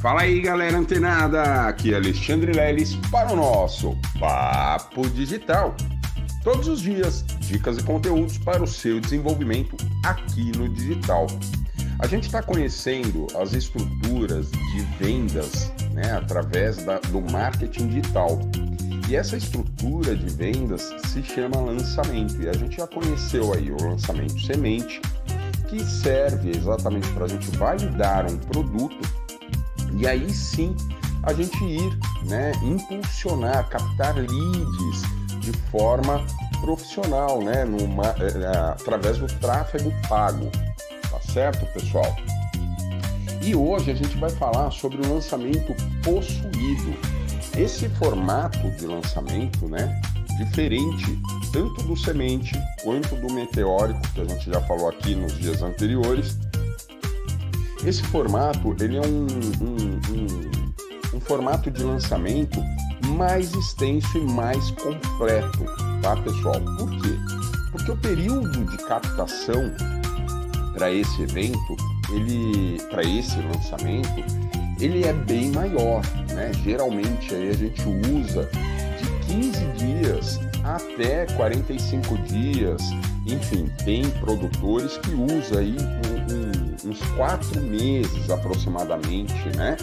Fala aí, galera antenada! Aqui é Alexandre Leles para o nosso Papo Digital. Todos os dias, dicas e conteúdos para o seu desenvolvimento aqui no digital. A gente está conhecendo as estruturas de vendas né, através da, do marketing digital. E essa estrutura de vendas se chama lançamento. E a gente já conheceu aí o lançamento semente, que serve exatamente para a gente validar um produto e aí sim a gente ir, né, impulsionar, captar leads de forma profissional, né, numa, é, através do tráfego pago, tá certo, pessoal? E hoje a gente vai falar sobre o lançamento possuído. Esse formato de lançamento, né, diferente tanto do semente quanto do meteórico, que a gente já falou aqui nos dias anteriores, esse formato ele é um, um, um, um formato de lançamento mais extenso e mais completo, tá, pessoal? Por quê? Porque o período de captação para esse evento, ele, para esse lançamento, ele é bem maior, né? Geralmente aí a gente usa de 15 dias até 45 dias, enfim, tem produtores que usam aí um, um uns quatro meses aproximadamente, né?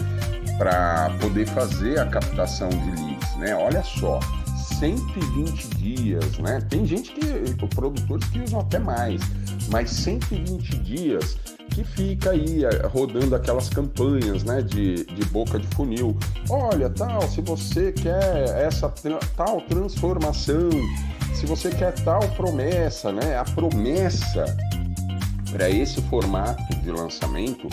Para poder fazer a captação de leads, né? Olha só, 120 dias, né? Tem gente que, produtores que usam até mais, mas 120 dias que fica aí eh, rodando aquelas campanhas, né, de, de boca de funil. Olha, tal, se você quer essa tal transformação, se você quer tal promessa, né, a promessa para esse formato de lançamento,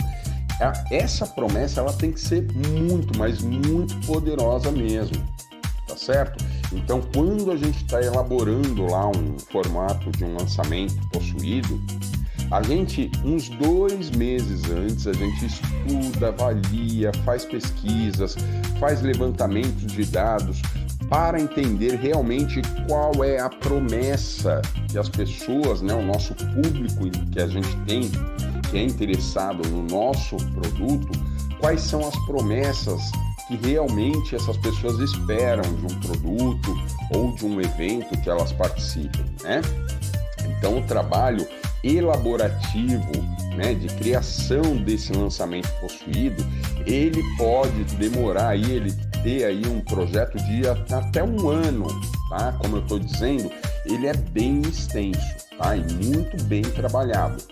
essa promessa ela tem que ser muito, mas muito poderosa mesmo, tá certo? Então, quando a gente está elaborando lá um formato de um lançamento possuído, a gente, uns dois meses antes, a gente estuda, avalia, faz pesquisas, faz levantamentos de dados, para entender realmente qual é a promessa que as pessoas, né, o nosso público que a gente tem, que é interessado no nosso produto, quais são as promessas que realmente essas pessoas esperam de um produto ou de um evento que elas participem, né? Então o trabalho elaborativo, né, de criação desse lançamento possuído, ele pode demorar aí, ele ter aí um projeto de até um ano, tá? Como eu estou dizendo, ele é bem extenso, tá? E muito bem trabalhado.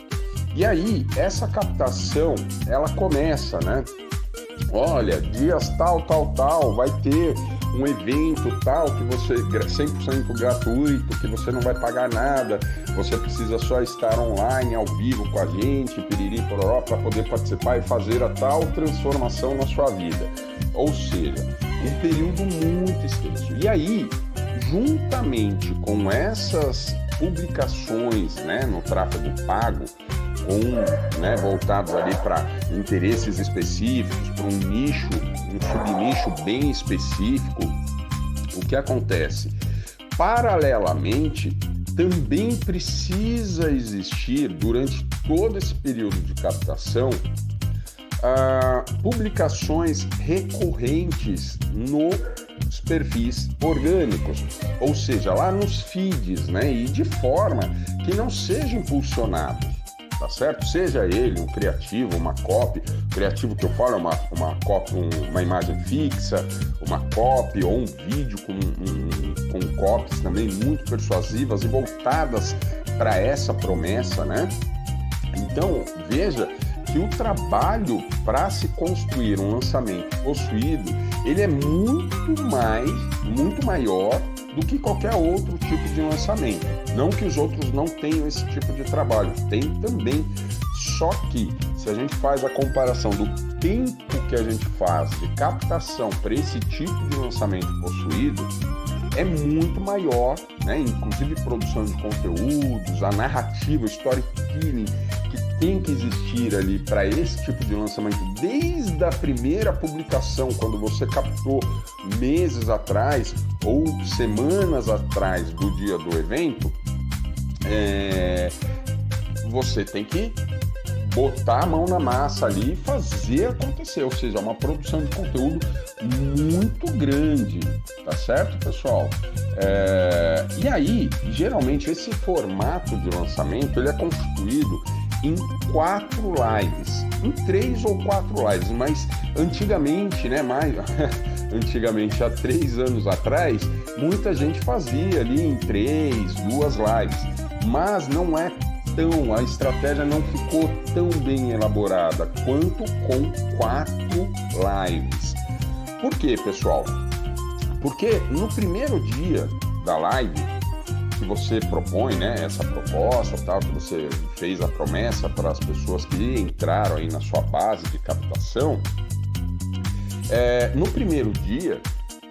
E aí, essa captação, ela começa, né? Olha, dias tal, tal, tal, vai ter um evento tal que você 100% gratuito, que você não vai pagar nada, você precisa só estar online, ao vivo com a gente, piriri pororó, para poder participar e fazer a tal transformação na sua vida. Ou seja, um período muito extenso. E aí, juntamente com essas publicações né, no tráfego pago, com, né, voltados ali para interesses específicos, para um nicho, um subnicho bem específico, o que acontece? Paralelamente, também precisa existir durante todo esse período de captação publicações recorrentes nos perfis orgânicos, ou seja, lá nos feeds, né? E de forma que não seja impulsionado, tá certo? Seja ele um criativo, uma copy, criativo que eu falo uma, uma copy, uma imagem fixa, uma copy ou um vídeo com, um, com copies também muito persuasivas e voltadas para essa promessa, né? Então, veja que o trabalho para se construir um lançamento possuído, ele é muito mais, muito maior do que qualquer outro tipo de lançamento. Não que os outros não tenham esse tipo de trabalho, tem também. Só que se a gente faz a comparação do tempo que a gente faz de captação para esse tipo de lançamento possuído, é muito maior, né? inclusive produção de conteúdos, a narrativa, storytelling tem que existir ali para esse tipo de lançamento, desde a primeira publicação, quando você captou meses atrás ou semanas atrás do dia do evento, é... você tem que botar a mão na massa ali e fazer acontecer, ou seja, uma produção de conteúdo muito grande, tá certo, pessoal? É... E aí, geralmente esse formato de lançamento ele é constituído em quatro lives, em três ou quatro lives, mas antigamente, né, mais antigamente há três anos atrás, muita gente fazia ali em três, duas lives, mas não é tão, a estratégia não ficou tão bem elaborada quanto com quatro lives. Por quê, pessoal? Porque no primeiro dia da live que você propõe, né, essa proposta, tal, que você fez a promessa para as pessoas que entraram aí na sua base de captação, é, no primeiro dia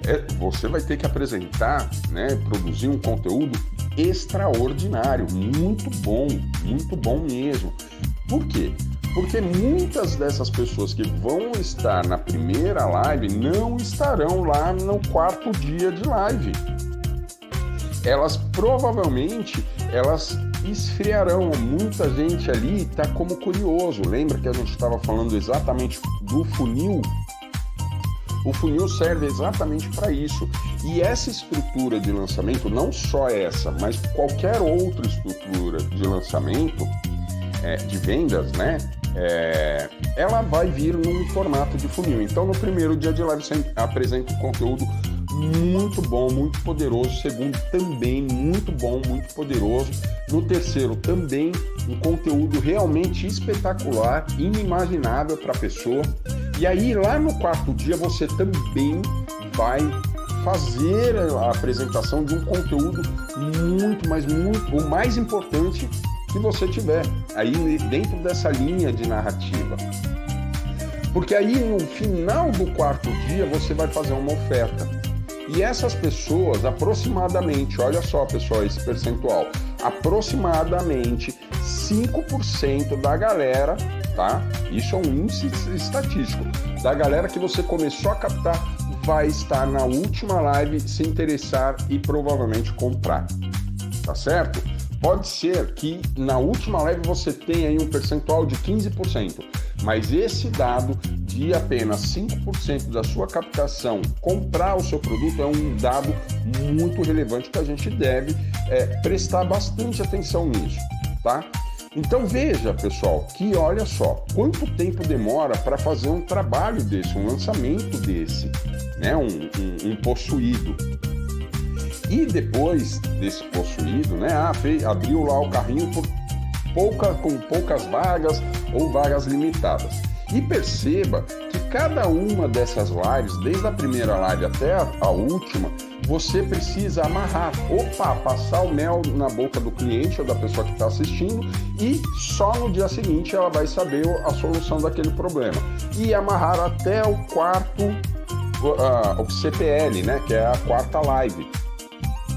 é, você vai ter que apresentar, né, produzir um conteúdo extraordinário, muito bom, muito bom mesmo. Por quê? Porque muitas dessas pessoas que vão estar na primeira live não estarão lá no quarto dia de live. Elas provavelmente elas esfriarão. Muita gente ali está como curioso. Lembra que a gente estava falando exatamente do funil o funil serve exatamente para isso. E essa estrutura de lançamento, não só essa, mas qualquer outra estrutura de lançamento, é, de vendas, né? É, ela vai vir num formato de funil. Então, no primeiro dia de live, você apresenta um conteúdo muito bom, muito poderoso. Segundo, também muito bom, muito poderoso. No terceiro, também um conteúdo realmente espetacular, inimaginável para a pessoa. E aí, lá no quarto dia, você também vai fazer a apresentação de um conteúdo muito, mas muito, o mais importante que você tiver aí dentro dessa linha de narrativa. Porque aí no final do quarto dia você vai fazer uma oferta. E essas pessoas, aproximadamente, olha só pessoal, esse percentual, aproximadamente 5% da galera tá? Isso é um índice estatístico. Da galera que você começou a captar, vai estar na última live, se interessar e provavelmente comprar. Tá certo? Pode ser que na última live você tenha aí um percentual de 15%, mas esse dado de apenas 5% da sua captação comprar o seu produto é um dado muito relevante que a gente deve é, prestar bastante atenção nisso, tá? Então veja, pessoal, que olha só, quanto tempo demora para fazer um trabalho desse, um lançamento desse, né? Um, um, um possuído. E depois desse possuído, né? Ah, abriu lá o carrinho por pouca, com poucas vagas ou vagas limitadas. E perceba que cada uma dessas lives, desde a primeira live até a última, você precisa amarrar. Opa, passar o mel na boca do cliente ou da pessoa que está assistindo e só no dia seguinte ela vai saber a solução daquele problema. E amarrar até o quarto, uh, o CPL, né, que é a quarta live.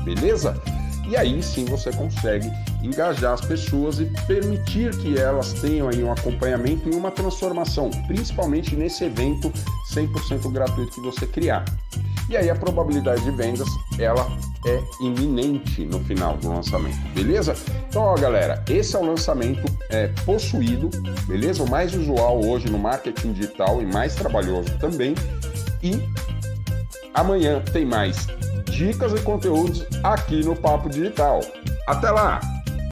Beleza? E aí sim você consegue engajar as pessoas e permitir que elas tenham aí um acompanhamento e uma transformação, principalmente nesse evento 100% gratuito que você criar. E aí a probabilidade de vendas, ela é iminente no final do lançamento, beleza? Então, ó, galera, esse é o lançamento é, possuído, beleza? O mais usual hoje no marketing digital e mais trabalhoso também. E amanhã tem mais dicas e conteúdos aqui no Papo Digital. Até lá!